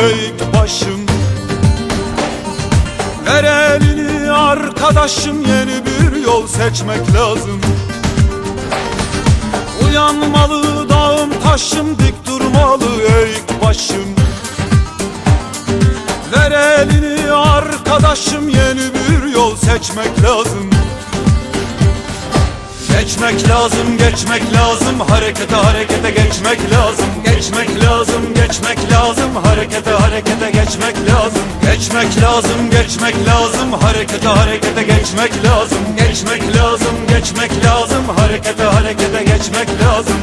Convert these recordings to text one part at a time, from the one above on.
eğik başım. Ver elini arkadaşım yeni bir yol seçmek lazım. Uyanmalı dağım taşım dik durmalı eğik başım. Ver elini arkadaşım yeni bir yol seçmek lazım. Geçmek lazım, geçmek lazım, harekete harekete geçmek lazım Geçmek lazım, geçmek lazım, harekete harekete geçmek lazım. Geçmek lazım, geçmek lazım, harekete harekete geçmek lazım. Geçmek lazım, geçmek lazım, harekete harekete geçmek lazım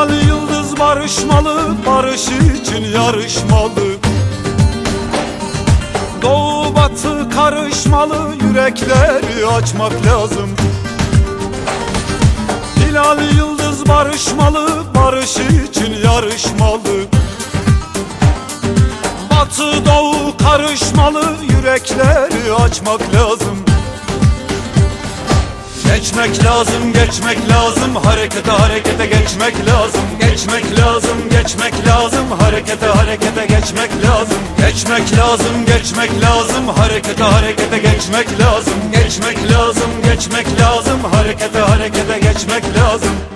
Hilal yıldız barışmalı, barış için yarışmalı. Doğu batı karışmalı, yürekleri açmak lazım. Hilal yıldız barışmalı, barış için yarışmalı. Batı doğu karışmalı, yürekleri açmak lazım Geçmek lazım, geçmek lazım, harekete harekete geçmek lazım. Geçmek lazım, geçmek lazım, harekete harekete geçmek lazım. Geçmek lazım, geçmek lazım, harekete harekete geçmek lazım. Geçmek lazım, geçmek lazım, harekete harekete geçmek lazım.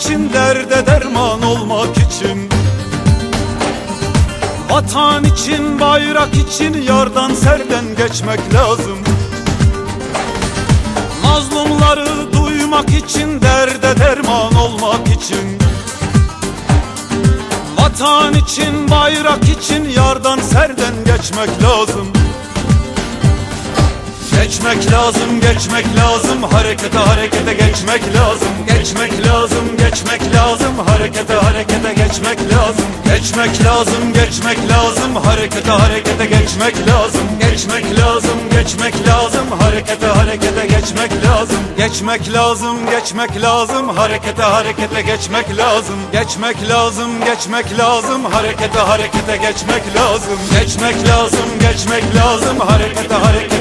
İçin, derde derman olmak için. Vatan için, bayrak için, yardan serden geçmek lazım. Mazlumları duymak için, derde derman olmak için. Vatan için, bayrak için, yardan serden geçmek lazım Geçmek lazım, geçmek lazım, harekete harekete geçmek lazım. Geçmek lazım, geçmek lazım, harekete harekete geçmek lazım. Geçmek lazım, geçmek lazım, harekete harekete geçmek lazım. Geçmek lazım, geçmek lazım, harekete harekete geçmek lazım. Geçmek lazım, geçmek lazım, harekete harekete geçmek lazım. Geçmek lazım, geçmek lazım, harekete harekete geçmek lazım. Geçmek lazım, geçmek lazım, harekete harekete.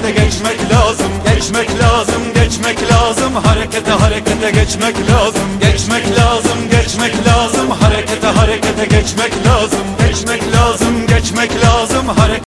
Geçmek lazım, geçmek lazım, harekete harekete geçmek lazım. Geçmek lazım, geçmek lazım, harekete harekete geçmek lazım. Geçmek lazım, geçmek lazım, harekete